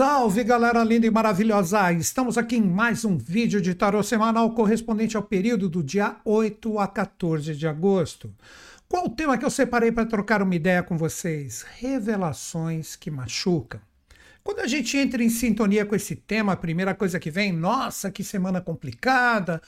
Salve galera linda e maravilhosa! Estamos aqui em mais um vídeo de tarô semanal correspondente ao período do dia 8 a 14 de agosto. Qual o tema que eu separei para trocar uma ideia com vocês? Revelações que machucam. Quando a gente entra em sintonia com esse tema, a primeira coisa que vem, nossa, que semana complicada,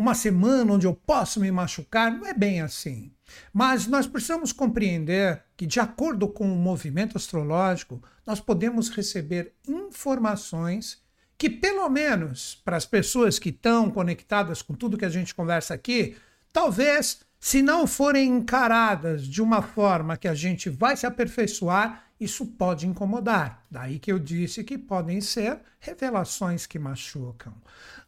uma semana onde eu posso me machucar, não é bem assim. Mas nós precisamos compreender que, de acordo com o movimento astrológico, nós podemos receber informações que, pelo menos para as pessoas que estão conectadas com tudo que a gente conversa aqui, talvez, se não forem encaradas de uma forma que a gente vai se aperfeiçoar, isso pode incomodar. Daí que eu disse que podem ser revelações que machucam.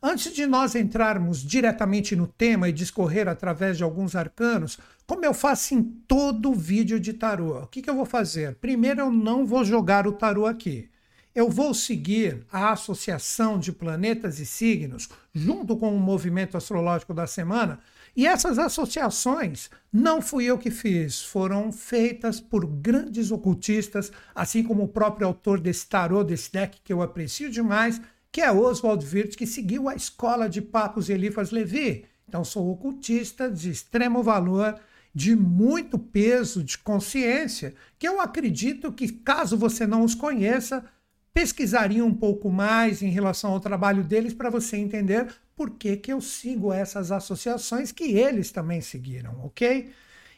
Antes de nós entrarmos diretamente no tema e discorrer através de alguns arcanos, como eu faço em todo vídeo de tarô, o que, que eu vou fazer? Primeiro, eu não vou jogar o tarô aqui. Eu vou seguir a associação de planetas e signos junto com o movimento astrológico da semana e essas associações não fui eu que fiz, foram feitas por grandes ocultistas, assim como o próprio autor desse tarô, desse deck que eu aprecio demais, que é Oswald Wirth, que seguiu a escola de Papos Elifas Levi. Então sou ocultista de extremo valor, de muito peso, de consciência, que eu acredito que caso você não os conheça, pesquisaria um pouco mais em relação ao trabalho deles para você entender por que, que eu sigo essas associações que eles também seguiram, ok?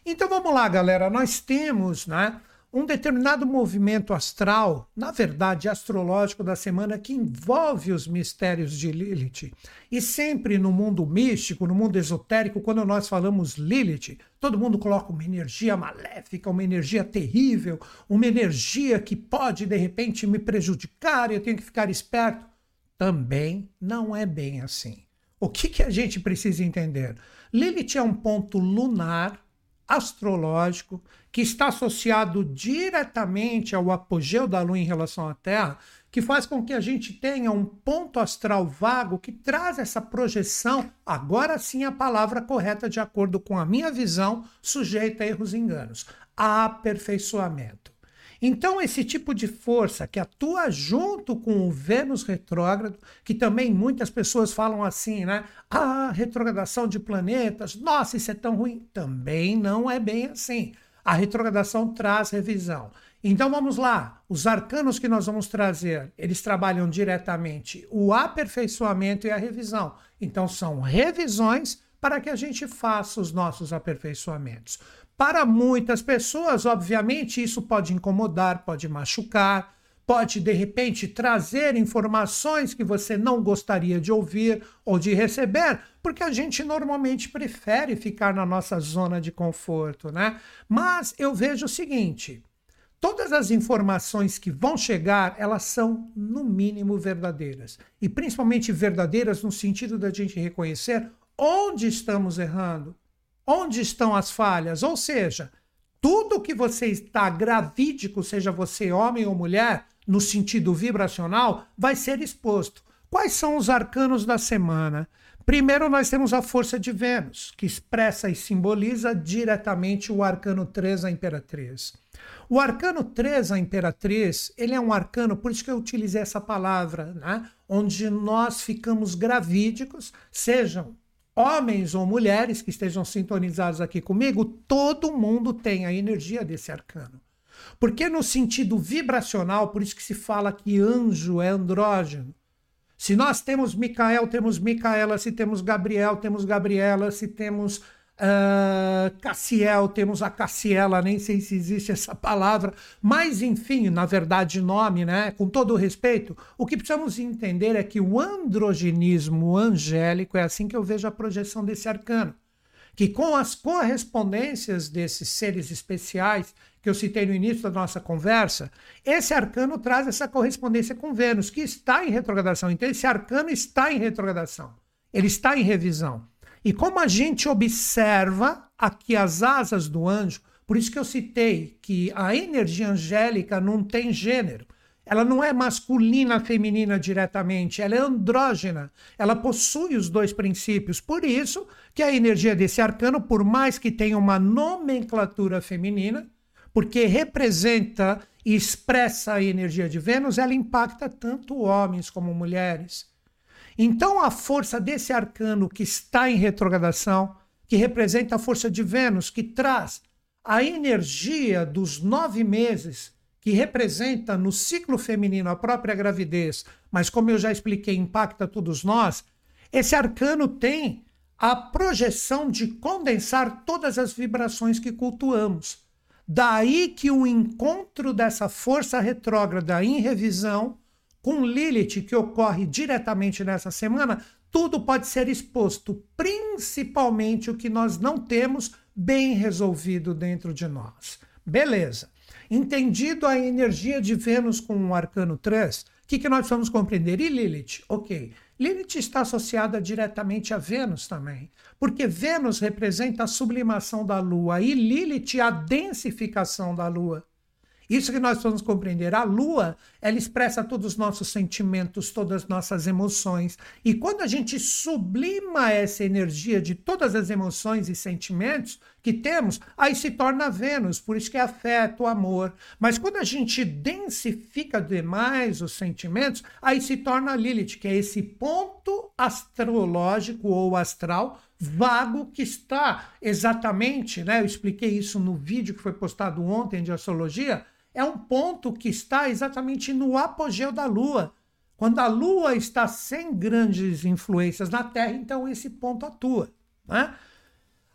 Então vamos lá, galera. Nós temos né, um determinado movimento astral, na verdade astrológico da semana, que envolve os mistérios de Lilith. E sempre no mundo místico, no mundo esotérico, quando nós falamos Lilith, todo mundo coloca uma energia maléfica, uma energia terrível, uma energia que pode de repente me prejudicar e eu tenho que ficar esperto. Também não é bem assim. O que, que a gente precisa entender? Lilith é um ponto lunar astrológico que está associado diretamente ao apogeu da Lua em relação à Terra, que faz com que a gente tenha um ponto astral vago que traz essa projeção, agora sim a palavra correta de acordo com a minha visão, sujeita a erros e enganos, aperfeiçoamento. Então, esse tipo de força que atua junto com o Vênus retrógrado, que também muitas pessoas falam assim, né? Ah, retrogradação de planetas, nossa, isso é tão ruim. Também não é bem assim a retrogradação traz revisão. Então vamos lá, os arcanos que nós vamos trazer, eles trabalham diretamente o aperfeiçoamento e a revisão. Então são revisões para que a gente faça os nossos aperfeiçoamentos. Para muitas pessoas, obviamente, isso pode incomodar, pode machucar, pode de repente trazer informações que você não gostaria de ouvir ou de receber, porque a gente normalmente prefere ficar na nossa zona de conforto, né? Mas eu vejo o seguinte, todas as informações que vão chegar, elas são no mínimo verdadeiras, e principalmente verdadeiras no sentido da gente reconhecer onde estamos errando, onde estão as falhas, ou seja, tudo que você está gravídico, seja você homem ou mulher, no sentido vibracional, vai ser exposto. Quais são os arcanos da semana? Primeiro, nós temos a força de Vênus, que expressa e simboliza diretamente o arcano 3, a Imperatriz. O arcano 3, a Imperatriz, ele é um arcano, por isso que eu utilizei essa palavra, né? onde nós ficamos gravídicos, sejam homens ou mulheres que estejam sintonizados aqui comigo, todo mundo tem a energia desse arcano. Porque no sentido vibracional, por isso que se fala que anjo é andrógeno. Se nós temos Micael, temos Micaela, se temos Gabriel, temos Gabriela, se temos uh, Cassiel, temos a Cassiela, nem sei se existe essa palavra, mas enfim, na verdade, nome, né? Com todo o respeito, o que precisamos entender é que o androgenismo angélico é assim que eu vejo a projeção desse arcano que com as correspondências desses seres especiais que eu citei no início da nossa conversa, esse arcano traz essa correspondência com Vênus, que está em retrogradação. Então, esse arcano está em retrogradação, ele está em revisão. E como a gente observa aqui as asas do anjo, por isso que eu citei que a energia angélica não tem gênero. Ela não é masculina, feminina diretamente, ela é andrógena. Ela possui os dois princípios. Por isso que a energia desse arcano, por mais que tenha uma nomenclatura feminina, porque representa e expressa a energia de Vênus, ela impacta tanto homens como mulheres. Então, a força desse arcano que está em retrogradação, que representa a força de Vênus, que traz a energia dos nove meses, que representa no ciclo feminino a própria gravidez, mas como eu já expliquei, impacta todos nós, esse arcano tem a projeção de condensar todas as vibrações que cultuamos. Daí que o encontro dessa força retrógrada em revisão com Lilith, que ocorre diretamente nessa semana, tudo pode ser exposto, principalmente o que nós não temos bem resolvido dentro de nós. Beleza. Entendido a energia de Vênus com o arcano 3, o que, que nós vamos compreender? E Lilith? Ok. Lilith está associada diretamente a Vênus também, porque Vênus representa a sublimação da Lua e Lilith a densificação da Lua. Isso que nós vamos compreender. A lua, ela expressa todos os nossos sentimentos, todas as nossas emoções. E quando a gente sublima essa energia de todas as emoções e sentimentos que temos, aí se torna Vênus, por isso que é afeto, amor. Mas quando a gente densifica demais os sentimentos, aí se torna Lilith, que é esse ponto astrológico ou astral vago que está exatamente, né? Eu expliquei isso no vídeo que foi postado ontem de astrologia, é um ponto que está exatamente no apogeu da Lua. Quando a Lua está sem grandes influências na Terra, então esse ponto atua. Né?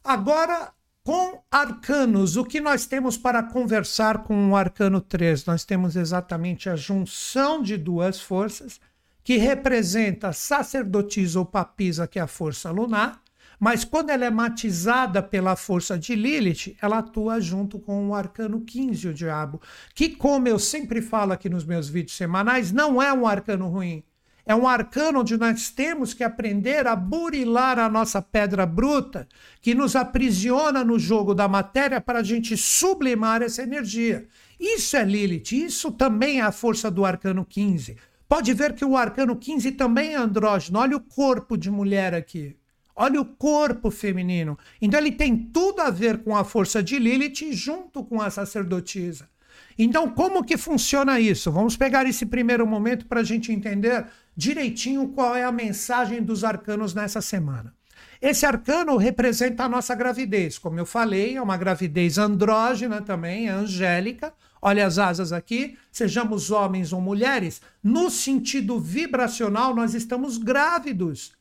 Agora, com arcanos, o que nós temos para conversar com o arcano 3? Nós temos exatamente a junção de duas forças, que representa sacerdotisa ou papisa, que é a força lunar, mas quando ela é matizada pela força de Lilith, ela atua junto com o arcano 15, o diabo, que, como eu sempre falo aqui nos meus vídeos semanais, não é um arcano ruim. É um arcano onde nós temos que aprender a burilar a nossa pedra bruta, que nos aprisiona no jogo da matéria para a gente sublimar essa energia. Isso é Lilith, isso também é a força do arcano 15. Pode ver que o arcano 15 também é andrógeno. Olha o corpo de mulher aqui. Olha o corpo feminino. Então ele tem tudo a ver com a força de Lilith junto com a sacerdotisa. Então, como que funciona isso? Vamos pegar esse primeiro momento para a gente entender direitinho qual é a mensagem dos arcanos nessa semana. Esse arcano representa a nossa gravidez. Como eu falei, é uma gravidez andrógena também, é angélica. Olha as asas aqui, sejamos homens ou mulheres, no sentido vibracional, nós estamos grávidos.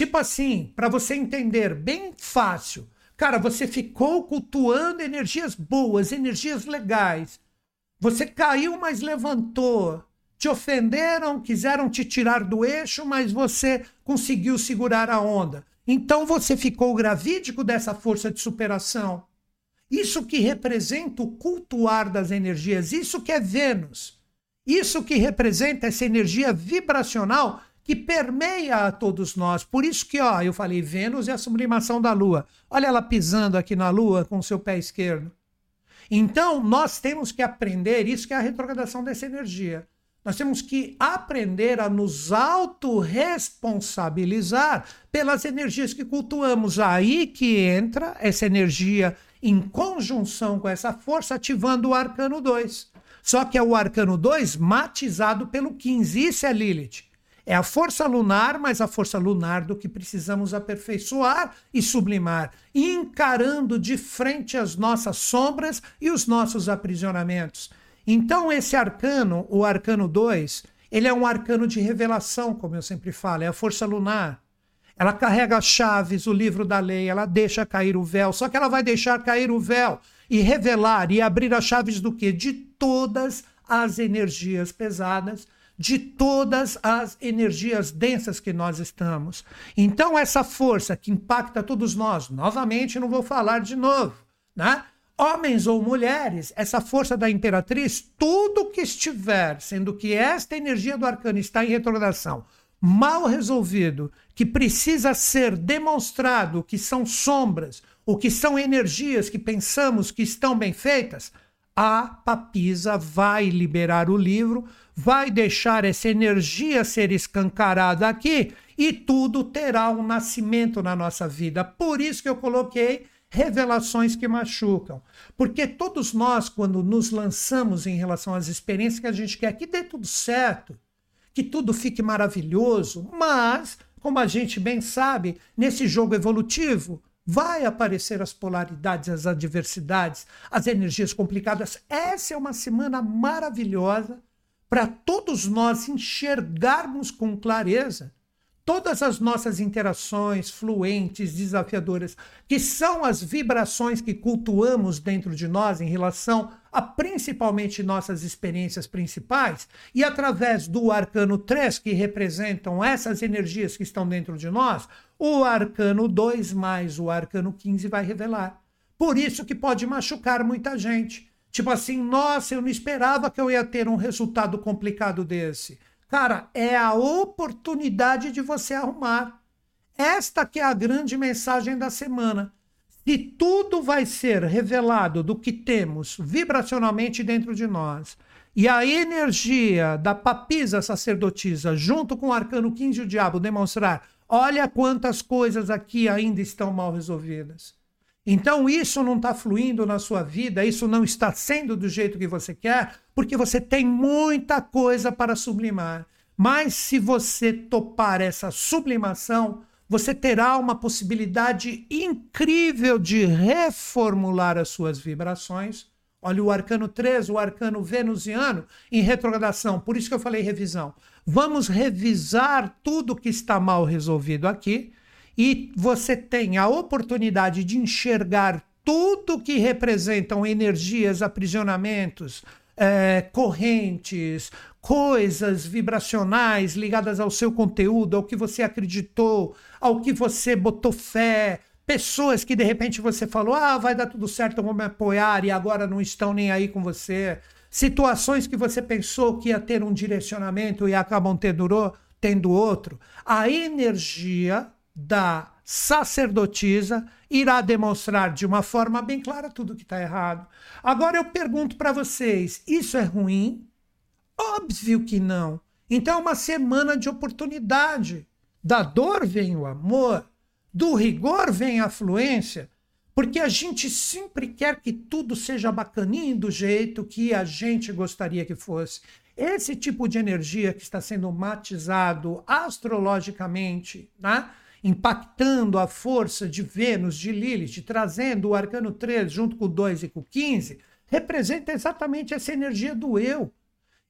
Tipo assim, para você entender, bem fácil. Cara, você ficou cultuando energias boas, energias legais. Você caiu, mas levantou. Te ofenderam, quiseram te tirar do eixo, mas você conseguiu segurar a onda. Então você ficou gravídico dessa força de superação. Isso que representa o cultuar das energias, isso que é Vênus. Isso que representa essa energia vibracional que permeia a todos nós. Por isso que, ó, eu falei, Vênus é a sublimação da Lua. Olha ela pisando aqui na Lua com o seu pé esquerdo. Então, nós temos que aprender, isso que é a retrogradação dessa energia. Nós temos que aprender a nos autorresponsabilizar pelas energias que cultuamos. Aí que entra essa energia em conjunção com essa força, ativando o arcano 2. Só que é o arcano 2 matizado pelo 15. Isso é Lilith. É a força lunar, mas a força lunar do que precisamos aperfeiçoar e sublimar, encarando de frente as nossas sombras e os nossos aprisionamentos. Então, esse arcano, o arcano 2, ele é um arcano de revelação, como eu sempre falo, é a força lunar. Ela carrega as chaves, o livro da lei, ela deixa cair o véu, só que ela vai deixar cair o véu e revelar e abrir as chaves do que? De todas as energias pesadas de todas as energias densas que nós estamos. Então, essa força que impacta todos nós, novamente, não vou falar de novo, né? Homens ou mulheres, essa força da imperatriz, tudo que estiver, sendo que esta energia do arcano está em retrogradação, mal resolvido, que precisa ser demonstrado que são sombras, ou que são energias que pensamos que estão bem feitas, a papisa vai liberar o livro, vai deixar essa energia ser escancarada aqui e tudo terá um nascimento na nossa vida. Por isso que eu coloquei revelações que machucam. Porque todos nós, quando nos lançamos em relação às experiências que a gente quer que dê tudo certo, que tudo fique maravilhoso, mas, como a gente bem sabe, nesse jogo evolutivo, vai aparecer as polaridades, as adversidades, as energias complicadas. Essa é uma semana maravilhosa para todos nós enxergarmos com clareza todas as nossas interações fluentes, desafiadoras, que são as vibrações que cultuamos dentro de nós em relação a principalmente nossas experiências principais, e através do arcano 3, que representam essas energias que estão dentro de nós, o arcano 2 mais o arcano 15 vai revelar. Por isso que pode machucar muita gente. Tipo assim, nossa, eu não esperava que eu ia ter um resultado complicado desse. Cara, é a oportunidade de você arrumar. Esta que é a grande mensagem da semana. Se tudo vai ser revelado do que temos vibracionalmente dentro de nós, e a energia da papisa sacerdotisa, junto com o arcano 15 e o diabo, demonstrar: olha quantas coisas aqui ainda estão mal resolvidas. Então isso não está fluindo na sua vida, isso não está sendo do jeito que você quer, porque você tem muita coisa para sublimar. Mas se você topar essa sublimação, você terá uma possibilidade incrível de reformular as suas vibrações. Olha o arcano 3, o arcano venusiano em retrogradação. Por isso que eu falei revisão. Vamos revisar tudo que está mal resolvido aqui e você tem a oportunidade de enxergar tudo que representam energias, aprisionamentos, é, correntes, coisas vibracionais ligadas ao seu conteúdo, ao que você acreditou, ao que você botou fé, pessoas que de repente você falou, ah, vai dar tudo certo, vou me apoiar e agora não estão nem aí com você. Situações que você pensou que ia ter um direcionamento e acabam tendo, tendo outro. A energia da sacerdotisa irá demonstrar de uma forma bem clara tudo que está errado. Agora eu pergunto para vocês: isso é ruim? Óbvio que não. Então é uma semana de oportunidade. Da dor vem o amor, do rigor vem a fluência, porque a gente sempre quer que tudo seja bacaninho do jeito que a gente gostaria que fosse. Esse tipo de energia que está sendo matizado astrologicamente, né? Impactando a força de Vênus, de Lilith, trazendo o arcano 13 junto com o 2 e com o 15, representa exatamente essa energia do eu.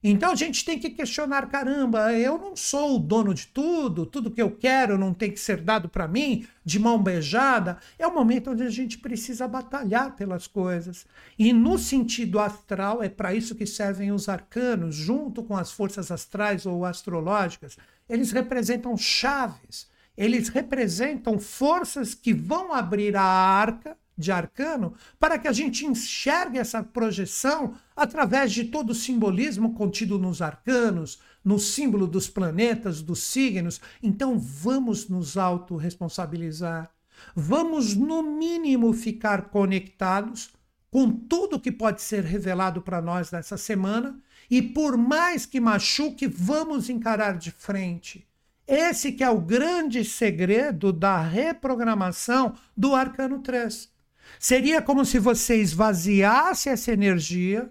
Então a gente tem que questionar, caramba, eu não sou o dono de tudo, tudo que eu quero não tem que ser dado para mim de mão beijada. É o momento onde a gente precisa batalhar pelas coisas. E no sentido astral, é para isso que servem os arcanos, junto com as forças astrais ou astrológicas. Eles representam chaves eles representam forças que vão abrir a arca de arcano para que a gente enxergue essa projeção através de todo o simbolismo contido nos arcanos, no símbolo dos planetas, dos signos. Então vamos nos autorresponsabilizar. Vamos, no mínimo, ficar conectados com tudo que pode ser revelado para nós nessa semana e, por mais que machuque, vamos encarar de frente esse que é o grande segredo da reprogramação do arcano 3. Seria como se você esvaziasse essa energia,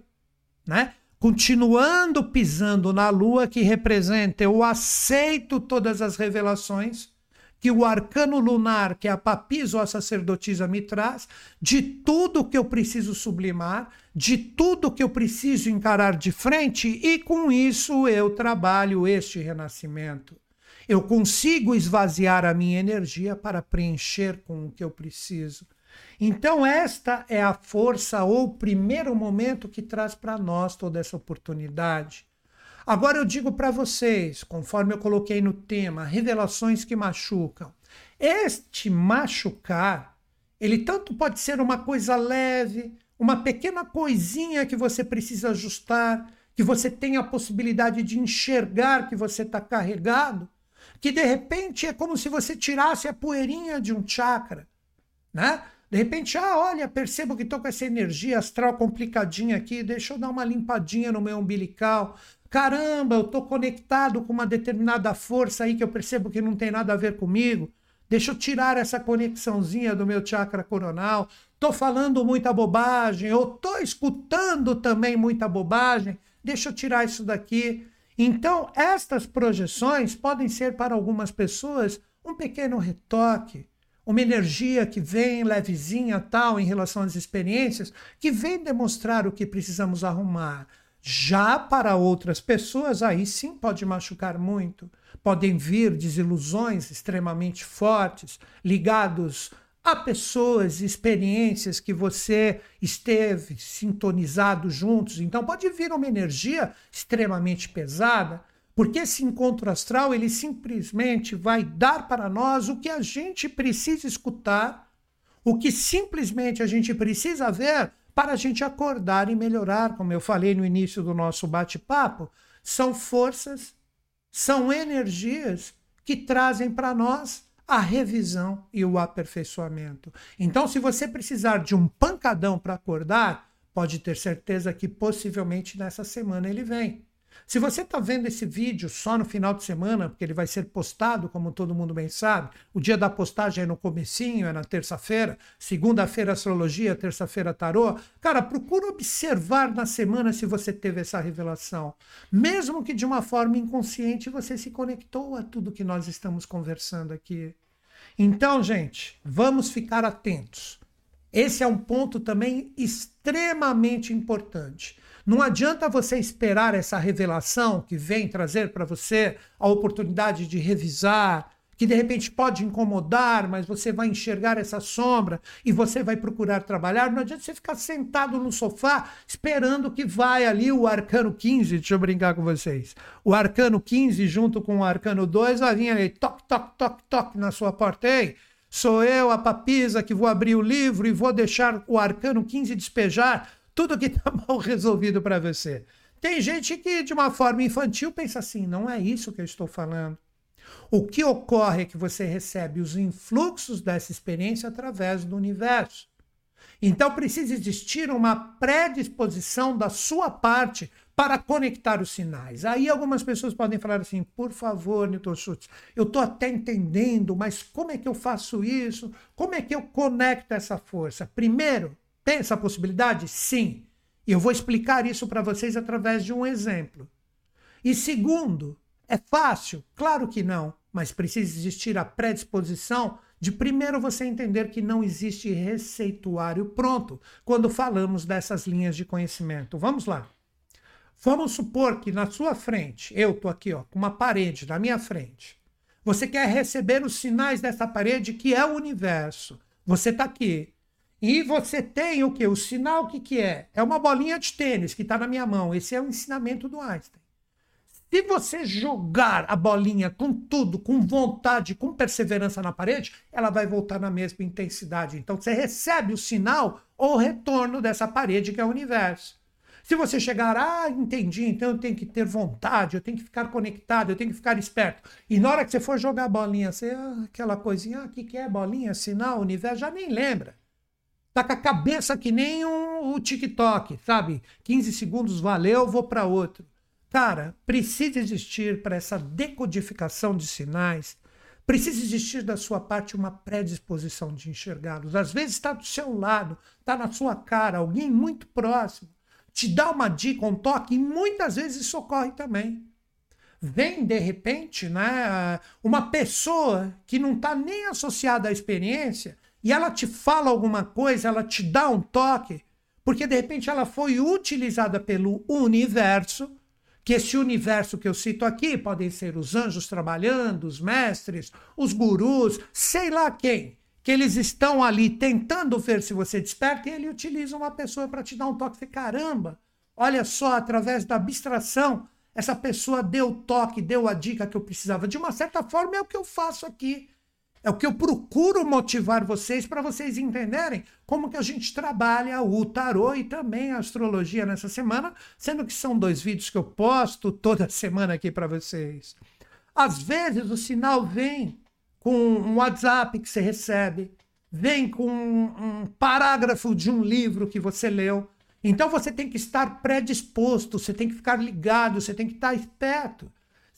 né? Continuando pisando na lua que representa eu aceito todas as revelações que o arcano lunar, que é a papisa ou a sacerdotisa me traz, de tudo que eu preciso sublimar, de tudo que eu preciso encarar de frente, e com isso eu trabalho este renascimento. Eu consigo esvaziar a minha energia para preencher com o que eu preciso. Então, esta é a força ou o primeiro momento que traz para nós toda essa oportunidade. Agora eu digo para vocês, conforme eu coloquei no tema, revelações que machucam. Este machucar, ele tanto pode ser uma coisa leve, uma pequena coisinha que você precisa ajustar, que você tem a possibilidade de enxergar que você está carregado, que de repente é como se você tirasse a poeirinha de um chakra, né? De repente, ah, olha, percebo que estou com essa energia astral complicadinha aqui, deixa eu dar uma limpadinha no meu umbilical. Caramba, eu estou conectado com uma determinada força aí que eu percebo que não tem nada a ver comigo. Deixa eu tirar essa conexãozinha do meu chakra coronal. Tô falando muita bobagem, ou tô escutando também muita bobagem. Deixa eu tirar isso daqui. Então, estas projeções podem ser para algumas pessoas um pequeno retoque, uma energia que vem levezinha tal em relação às experiências, que vem demonstrar o que precisamos arrumar. Já para outras pessoas, aí sim pode machucar muito. Podem vir desilusões extremamente fortes, ligados a pessoas experiências que você esteve sintonizado juntos. Então pode vir uma energia extremamente pesada, porque esse encontro astral ele simplesmente vai dar para nós o que a gente precisa escutar, o que simplesmente a gente precisa ver para a gente acordar e melhorar, como eu falei no início do nosso bate-papo, são forças, são energias que trazem para nós a revisão e o aperfeiçoamento. Então, se você precisar de um pancadão para acordar, pode ter certeza que possivelmente nessa semana ele vem. Se você está vendo esse vídeo só no final de semana, porque ele vai ser postado, como todo mundo bem sabe, o dia da postagem é no comecinho, é na terça-feira, segunda-feira astrologia, terça-feira tarô, cara, procura observar na semana se você teve essa revelação. Mesmo que de uma forma inconsciente você se conectou a tudo que nós estamos conversando aqui. Então, gente, vamos ficar atentos. Esse é um ponto também extremamente importante. Não adianta você esperar essa revelação que vem trazer para você a oportunidade de revisar, que de repente pode incomodar, mas você vai enxergar essa sombra e você vai procurar trabalhar. Não adianta você ficar sentado no sofá esperando que vai ali o arcano 15, deixa eu brincar com vocês. O arcano 15 junto com o arcano 2 vai vir ali, toque, toque, toque, toque na sua porta. Ei, sou eu, a papisa, que vou abrir o livro e vou deixar o arcano 15 despejar tudo que está mal resolvido para você. Tem gente que, de uma forma infantil, pensa assim: não é isso que eu estou falando. O que ocorre é que você recebe os influxos dessa experiência através do universo. Então precisa existir uma predisposição da sua parte para conectar os sinais. Aí algumas pessoas podem falar assim: por favor, Newton Schultz, eu estou até entendendo, mas como é que eu faço isso? Como é que eu conecto essa força? Primeiro, tem essa possibilidade? Sim. E eu vou explicar isso para vocês através de um exemplo. E segundo, é fácil? Claro que não, mas precisa existir a predisposição de primeiro você entender que não existe receituário pronto quando falamos dessas linhas de conhecimento. Vamos lá. Vamos supor que na sua frente, eu estou aqui ó, com uma parede na minha frente. Você quer receber os sinais dessa parede que é o universo. Você está aqui. E você tem o que? O sinal, o que, que é? É uma bolinha de tênis que está na minha mão. Esse é o ensinamento do Einstein. Se você jogar a bolinha com tudo, com vontade, com perseverança na parede, ela vai voltar na mesma intensidade. Então você recebe o sinal ou retorno dessa parede que é o universo. Se você chegar, ah, entendi, então eu tenho que ter vontade, eu tenho que ficar conectado, eu tenho que ficar esperto. E na hora que você for jogar a bolinha, você, ah, aquela coisinha, ah, o que, que é bolinha, sinal, universo, já nem lembra. Tá com a cabeça que nem um, o TikTok, sabe? 15 segundos valeu, vou para outro. Cara, precisa existir para essa decodificação de sinais, precisa existir da sua parte uma predisposição de enxergá-los. Às vezes está do seu lado, está na sua cara, alguém muito próximo, te dá uma dica, um toque, e muitas vezes isso ocorre também. Vem, de repente, né, uma pessoa que não está nem associada à experiência e ela te fala alguma coisa, ela te dá um toque, porque de repente ela foi utilizada pelo universo, que esse universo que eu cito aqui podem ser os anjos trabalhando, os mestres, os gurus, sei lá quem, que eles estão ali tentando ver se você desperta e ele utiliza uma pessoa para te dar um toque. Caramba, olha só, através da abstração, essa pessoa deu o toque, deu a dica que eu precisava. De uma certa forma, é o que eu faço aqui. É o que eu procuro motivar vocês para vocês entenderem como que a gente trabalha o tarô e também a astrologia nessa semana, sendo que são dois vídeos que eu posto toda semana aqui para vocês. Às vezes o sinal vem com um WhatsApp que você recebe, vem com um parágrafo de um livro que você leu. Então você tem que estar predisposto, você tem que ficar ligado, você tem que estar esperto.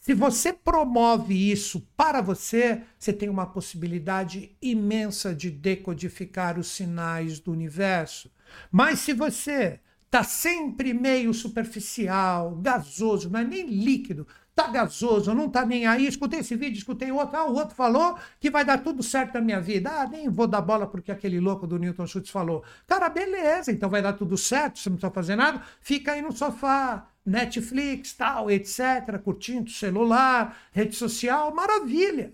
Se você promove isso para você, você tem uma possibilidade imensa de decodificar os sinais do universo. Mas se você está sempre meio superficial, gasoso, não é nem líquido, tá gasoso, não tá nem aí, escutei esse vídeo, escutei outro, ah, o outro falou que vai dar tudo certo na minha vida. Ah, nem vou dar bola porque aquele louco do Newton Schultz falou. Cara, beleza, então vai dar tudo certo, você não precisa fazer nada, fica aí no sofá, Netflix, tal, etc, curtindo celular, rede social, maravilha.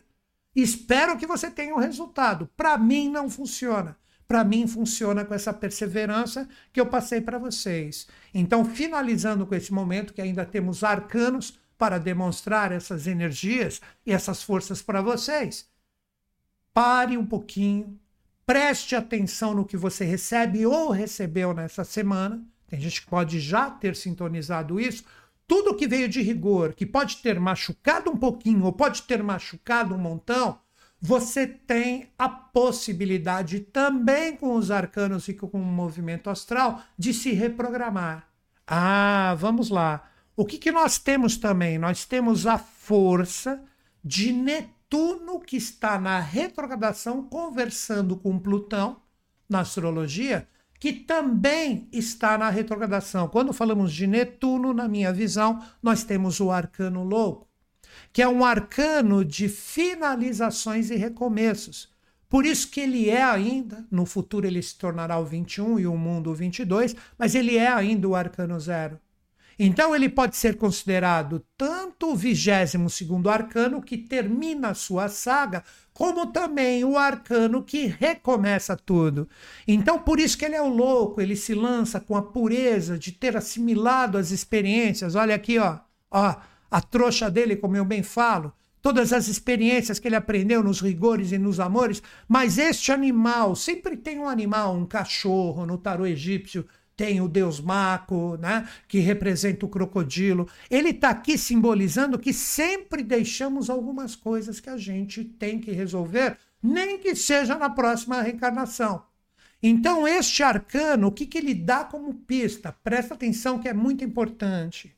Espero que você tenha um resultado. Para mim não funciona. Para mim funciona com essa perseverança que eu passei para vocês. Então, finalizando com esse momento que ainda temos arcanos para demonstrar essas energias e essas forças para vocês. Pare um pouquinho, preste atenção no que você recebe ou recebeu nessa semana. Tem gente que pode já ter sintonizado isso. Tudo que veio de rigor, que pode ter machucado um pouquinho ou pode ter machucado um montão, você tem a possibilidade também com os arcanos e com o movimento astral de se reprogramar. Ah, vamos lá. O que, que nós temos também? Nós temos a força de Netuno que está na retrogradação conversando com Plutão na astrologia, que também está na retrogradação. Quando falamos de Netuno, na minha visão, nós temos o arcano louco, que é um arcano de finalizações e recomeços. Por isso que ele é ainda, no futuro ele se tornará o 21 e o mundo o 22, mas ele é ainda o arcano zero. Então ele pode ser considerado tanto o 22 segundo arcano que termina a sua saga, como também o arcano que recomeça tudo. Então por isso que ele é o louco, ele se lança com a pureza de ter assimilado as experiências. Olha aqui, ó, ó, a trouxa dele, como eu bem falo, todas as experiências que ele aprendeu nos rigores e nos amores, mas este animal, sempre tem um animal, um cachorro no tarô egípcio, tem o deus Mako, né, que representa o crocodilo. Ele está aqui simbolizando que sempre deixamos algumas coisas que a gente tem que resolver, nem que seja na próxima reencarnação. Então, este arcano, o que, que ele dá como pista? Presta atenção que é muito importante.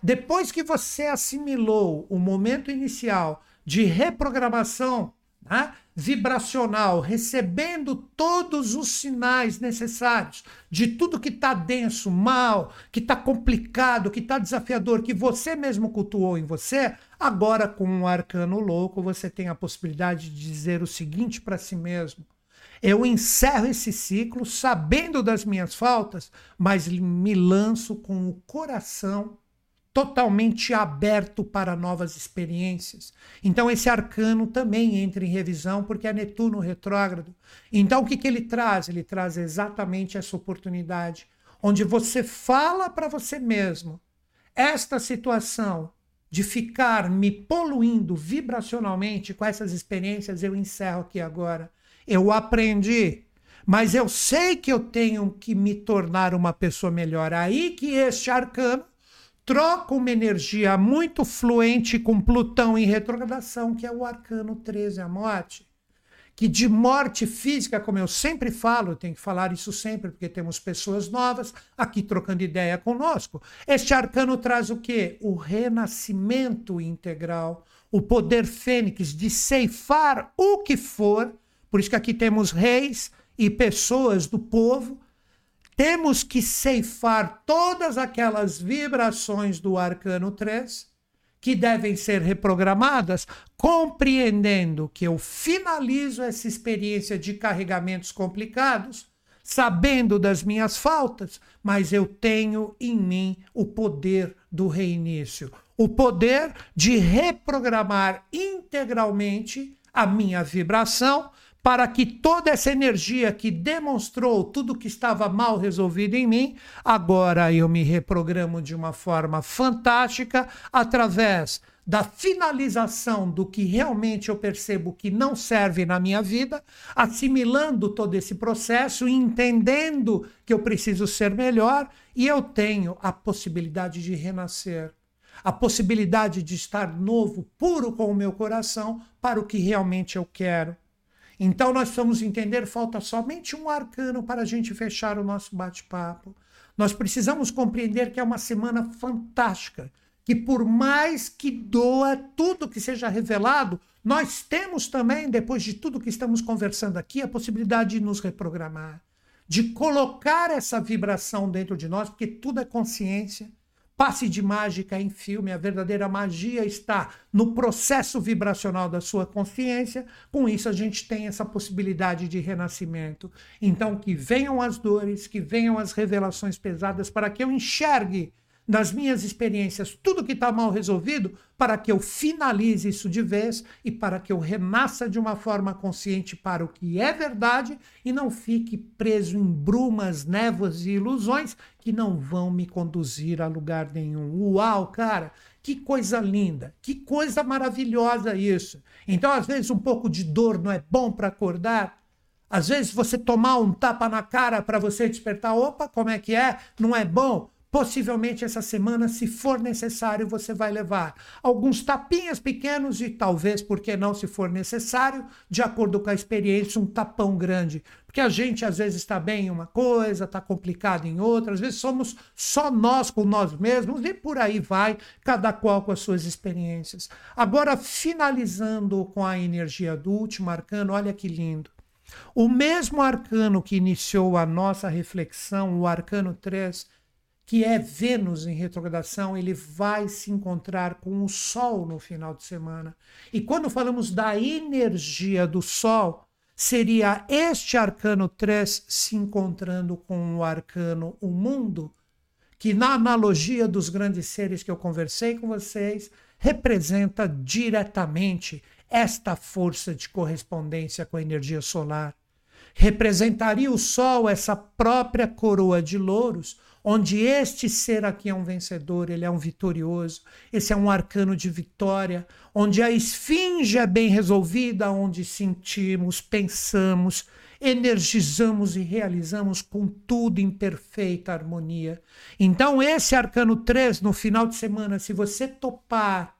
Depois que você assimilou o momento inicial de reprogramação, né, vibracional, recebendo todos os sinais necessários de tudo que está denso, mal, que está complicado, que está desafiador, que você mesmo cultuou em você, agora com um arcano louco você tem a possibilidade de dizer o seguinte para si mesmo: eu encerro esse ciclo sabendo das minhas faltas, mas me lanço com o coração totalmente aberto para novas experiências. Então, esse arcano também entra em revisão, porque é Netuno retrógrado. Então, o que, que ele traz? Ele traz exatamente essa oportunidade, onde você fala para você mesmo: esta situação de ficar me poluindo vibracionalmente com essas experiências, eu encerro aqui agora. Eu aprendi mas eu sei que eu tenho que me tornar uma pessoa melhor. Aí que este arcano troca uma energia muito fluente com Plutão em retrogradação, que é o arcano 13, a morte. Que de morte física, como eu sempre falo, eu tenho que falar isso sempre, porque temos pessoas novas aqui trocando ideia conosco. Este arcano traz o quê? O renascimento integral, o poder fênix de ceifar o que for. Por isso que aqui temos reis e pessoas do povo temos que ceifar todas aquelas vibrações do arcano 3 que devem ser reprogramadas, compreendendo que eu finalizo essa experiência de carregamentos complicados, sabendo das minhas faltas, mas eu tenho em mim o poder do reinício, o poder de reprogramar integralmente a minha vibração para que toda essa energia que demonstrou tudo que estava mal resolvido em mim, agora eu me reprogramo de uma forma fantástica através da finalização do que realmente eu percebo que não serve na minha vida, assimilando todo esse processo, entendendo que eu preciso ser melhor e eu tenho a possibilidade de renascer, a possibilidade de estar novo, puro com o meu coração para o que realmente eu quero. Então nós vamos entender, falta somente um arcano para a gente fechar o nosso bate-papo. Nós precisamos compreender que é uma semana fantástica, que por mais que doa tudo que seja revelado, nós temos também, depois de tudo que estamos conversando aqui, a possibilidade de nos reprogramar, de colocar essa vibração dentro de nós, porque tudo é consciência. Passe de mágica em filme, a verdadeira magia está no processo vibracional da sua consciência. Com isso, a gente tem essa possibilidade de renascimento. Então, que venham as dores, que venham as revelações pesadas, para que eu enxergue nas minhas experiências tudo que está mal resolvido para que eu finalize isso de vez e para que eu renasça de uma forma consciente para o que é verdade e não fique preso em brumas, névoas e ilusões que não vão me conduzir a lugar nenhum. Uau, cara! Que coisa linda, que coisa maravilhosa isso. Então, às vezes, um pouco de dor não é bom para acordar. Às vezes, você tomar um tapa na cara para você despertar, opa, como é que é? Não é bom. Possivelmente essa semana, se for necessário, você vai levar alguns tapinhas pequenos e talvez, porque não, se for necessário, de acordo com a experiência, um tapão grande. Porque a gente às vezes está bem em uma coisa, está complicado em outra, às vezes somos só nós com nós mesmos e por aí vai, cada qual com as suas experiências. Agora, finalizando com a energia do último arcano, olha que lindo. O mesmo arcano que iniciou a nossa reflexão, o arcano 3, que é Vênus em retrogradação, ele vai se encontrar com o Sol no final de semana. E quando falamos da energia do Sol, seria este arcano 3 se encontrando com o arcano o mundo, que na analogia dos grandes seres que eu conversei com vocês, representa diretamente esta força de correspondência com a energia solar. Representaria o Sol essa própria coroa de louros, onde este ser aqui é um vencedor, ele é um vitorioso, esse é um arcano de vitória, onde a esfinge é bem resolvida, onde sentimos, pensamos, energizamos e realizamos com tudo em perfeita harmonia. Então, esse arcano 3, no final de semana, se você topar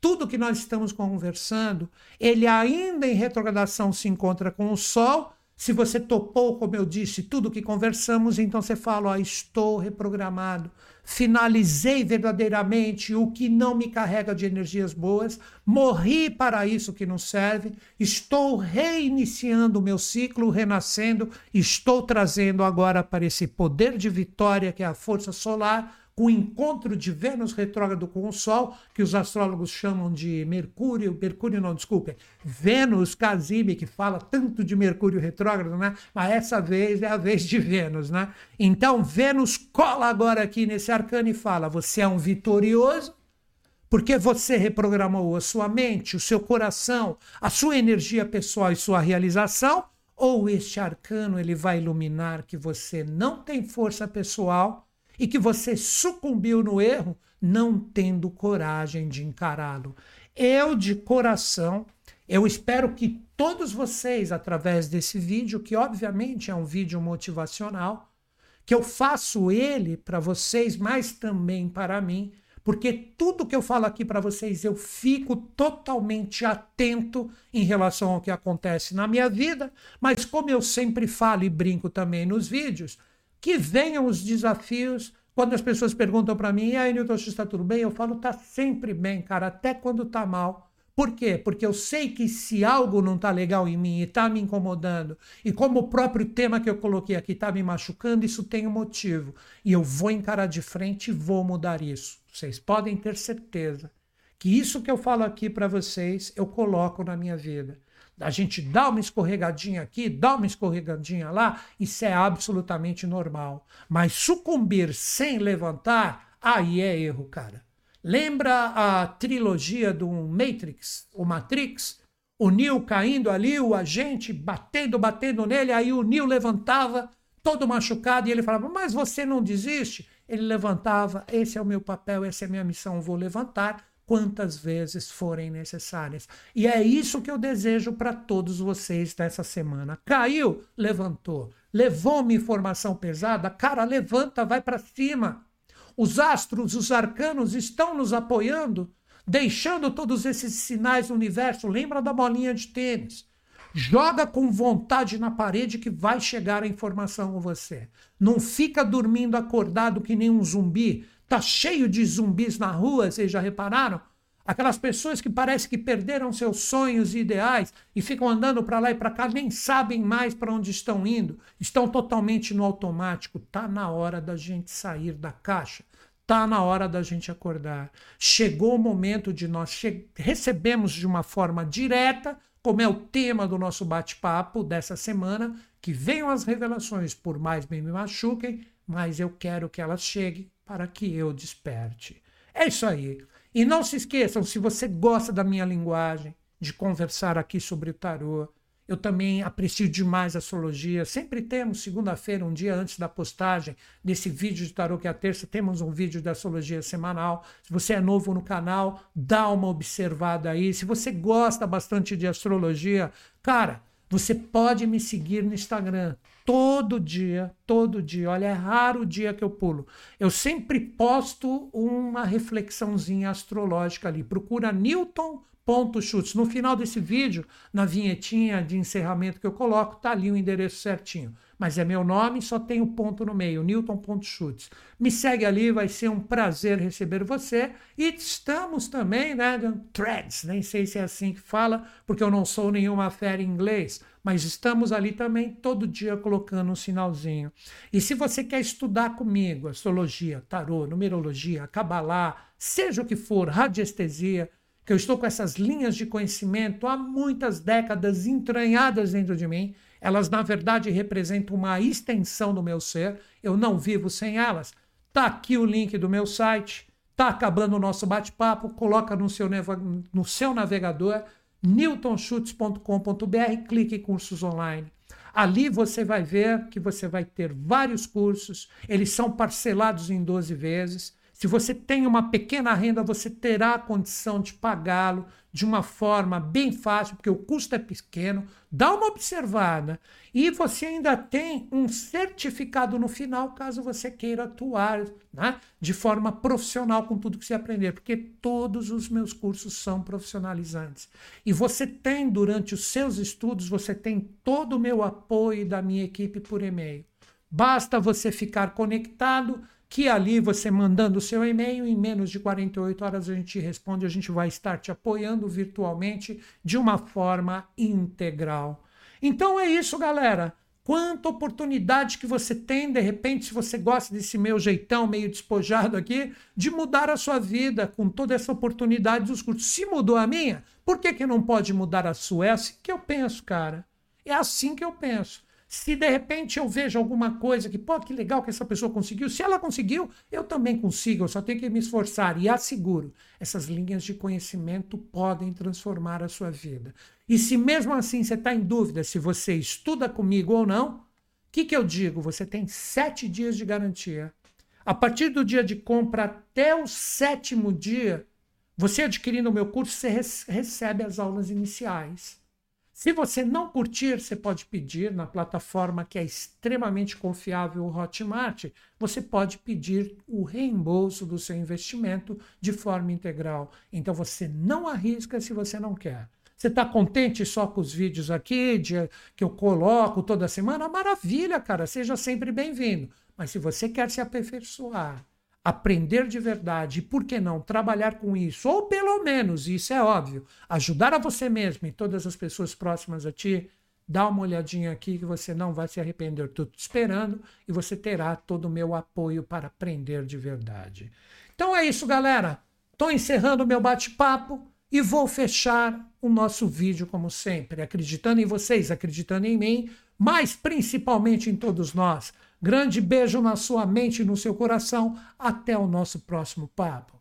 tudo que nós estamos conversando, ele ainda em retrogradação se encontra com o Sol se você topou, como eu disse, tudo que conversamos, então você fala: ó, estou reprogramado, finalizei verdadeiramente o que não me carrega de energias boas, morri para isso que não serve, estou reiniciando o meu ciclo, renascendo, estou trazendo agora para esse poder de vitória que é a força solar com o encontro de Vênus retrógrado com o Sol, que os astrólogos chamam de Mercúrio, Mercúrio não, desculpe, Vênus Casime, que fala tanto de Mercúrio retrógrado, né? Mas essa vez é a vez de Vênus, né? Então Vênus cola agora aqui nesse arcano e fala: você é um vitorioso, porque você reprogramou a sua mente, o seu coração, a sua energia pessoal e sua realização, ou este arcano ele vai iluminar que você não tem força pessoal e que você sucumbiu no erro não tendo coragem de encará-lo. Eu, de coração, eu espero que todos vocês, através desse vídeo, que obviamente é um vídeo motivacional, que eu faço ele para vocês, mas também para mim, porque tudo que eu falo aqui para vocês eu fico totalmente atento em relação ao que acontece na minha vida, mas como eu sempre falo e brinco também nos vídeos, que venham os desafios. Quando as pessoas perguntam para mim, e aí, Newton, está tudo bem? Eu falo, tá sempre bem, cara, até quando tá mal. Por quê? Porque eu sei que se algo não tá legal em mim e tá me incomodando, e como o próprio tema que eu coloquei aqui tá me machucando, isso tem um motivo. E eu vou encarar de frente e vou mudar isso. Vocês podem ter certeza que isso que eu falo aqui para vocês, eu coloco na minha vida a gente dá uma escorregadinha aqui, dá uma escorregadinha lá, isso é absolutamente normal. Mas sucumbir sem levantar, aí é erro, cara. Lembra a trilogia do Matrix, o Matrix? O Neo caindo ali, o agente batendo, batendo nele, aí o Neo levantava, todo machucado, e ele falava: Mas você não desiste? Ele levantava: Esse é o meu papel, essa é a minha missão, vou levantar quantas vezes forem necessárias. E é isso que eu desejo para todos vocês nessa semana. Caiu, levantou. Levou uma informação pesada, cara, levanta, vai para cima. Os astros, os arcanos estão nos apoiando, deixando todos esses sinais no universo. Lembra da bolinha de tênis? Joga com vontade na parede que vai chegar a informação com você. Não fica dormindo acordado que nem um zumbi, Tá cheio de zumbis na rua, vocês já repararam? Aquelas pessoas que parece que perderam seus sonhos e ideais e ficam andando para lá e para cá, nem sabem mais para onde estão indo, estão totalmente no automático. Tá na hora da gente sair da caixa. Tá na hora da gente acordar. Chegou o momento de nós che recebemos de uma forma direta, como é o tema do nosso bate-papo dessa semana, que venham as revelações, por mais bem me machuquem, mas eu quero que elas cheguem para que eu desperte. É isso aí. E não se esqueçam, se você gosta da minha linguagem, de conversar aqui sobre o tarô, eu também aprecio demais a astrologia. Sempre temos, segunda-feira, um dia antes da postagem desse vídeo de tarô, que é a terça, temos um vídeo da astrologia semanal. Se você é novo no canal, dá uma observada aí. Se você gosta bastante de astrologia, cara, você pode me seguir no Instagram todo dia, todo dia. Olha, é raro o dia que eu pulo. Eu sempre posto uma reflexãozinha astrológica ali. Procura Newton ponto chutes. No final desse vídeo, na vinhetinha de encerramento que eu coloco, tá ali o endereço certinho. Mas é meu nome, só tem o um ponto no meio, Newton ponto chutes. Me segue ali, vai ser um prazer receber você. E estamos também, né, threads, nem sei se é assim que fala, porque eu não sou nenhuma fera em inglês, mas estamos ali também todo dia colocando um sinalzinho. E se você quer estudar comigo astrologia, tarô, numerologia, cabalá, seja o que for, radiestesia, que eu estou com essas linhas de conhecimento há muitas décadas entranhadas dentro de mim. Elas, na verdade, representam uma extensão do meu ser. Eu não vivo sem elas. Tá aqui o link do meu site. Tá acabando o nosso bate-papo. Coloca no seu, no seu navegador newtonschutz.com.br, clique em cursos online. Ali você vai ver que você vai ter vários cursos, eles são parcelados em 12 vezes. Se você tem uma pequena renda, você terá a condição de pagá-lo de uma forma bem fácil, porque o custo é pequeno. Dá uma observada. E você ainda tem um certificado no final, caso você queira atuar né, de forma profissional com tudo que você aprender, porque todos os meus cursos são profissionalizantes. E você tem, durante os seus estudos, você tem todo o meu apoio da minha equipe por e-mail. Basta você ficar conectado que ali você mandando o seu e-mail, em menos de 48 horas a gente responde, a gente vai estar te apoiando virtualmente de uma forma integral. Então é isso, galera. Quanta oportunidade que você tem, de repente, se você gosta desse meu jeitão meio despojado aqui, de mudar a sua vida com toda essa oportunidade dos cursos. Se mudou a minha, por que, que não pode mudar a sua? É assim que eu penso, cara. É assim que eu penso. Se de repente eu vejo alguma coisa que, pô, que legal que essa pessoa conseguiu, se ela conseguiu, eu também consigo, eu só tenho que me esforçar. E asseguro, essas linhas de conhecimento podem transformar a sua vida. E se mesmo assim você está em dúvida se você estuda comigo ou não, o que, que eu digo? Você tem sete dias de garantia. A partir do dia de compra até o sétimo dia, você adquirindo o meu curso, você recebe as aulas iniciais. Se você não curtir, você pode pedir na plataforma que é extremamente confiável, o Hotmart, você pode pedir o reembolso do seu investimento de forma integral. Então você não arrisca se você não quer. Você está contente só com os vídeos aqui de, que eu coloco toda semana? Maravilha, cara, seja sempre bem-vindo. Mas se você quer se aperfeiçoar, aprender de verdade por que não, trabalhar com isso, ou pelo menos, isso é óbvio, ajudar a você mesmo e todas as pessoas próximas a ti, dá uma olhadinha aqui que você não vai se arrepender. Estou te esperando e você terá todo o meu apoio para aprender de verdade. Então é isso, galera. Estou encerrando o meu bate-papo e vou fechar o nosso vídeo como sempre, acreditando em vocês, acreditando em mim, mas principalmente em todos nós. Grande beijo na sua mente e no seu coração. Até o nosso próximo papo.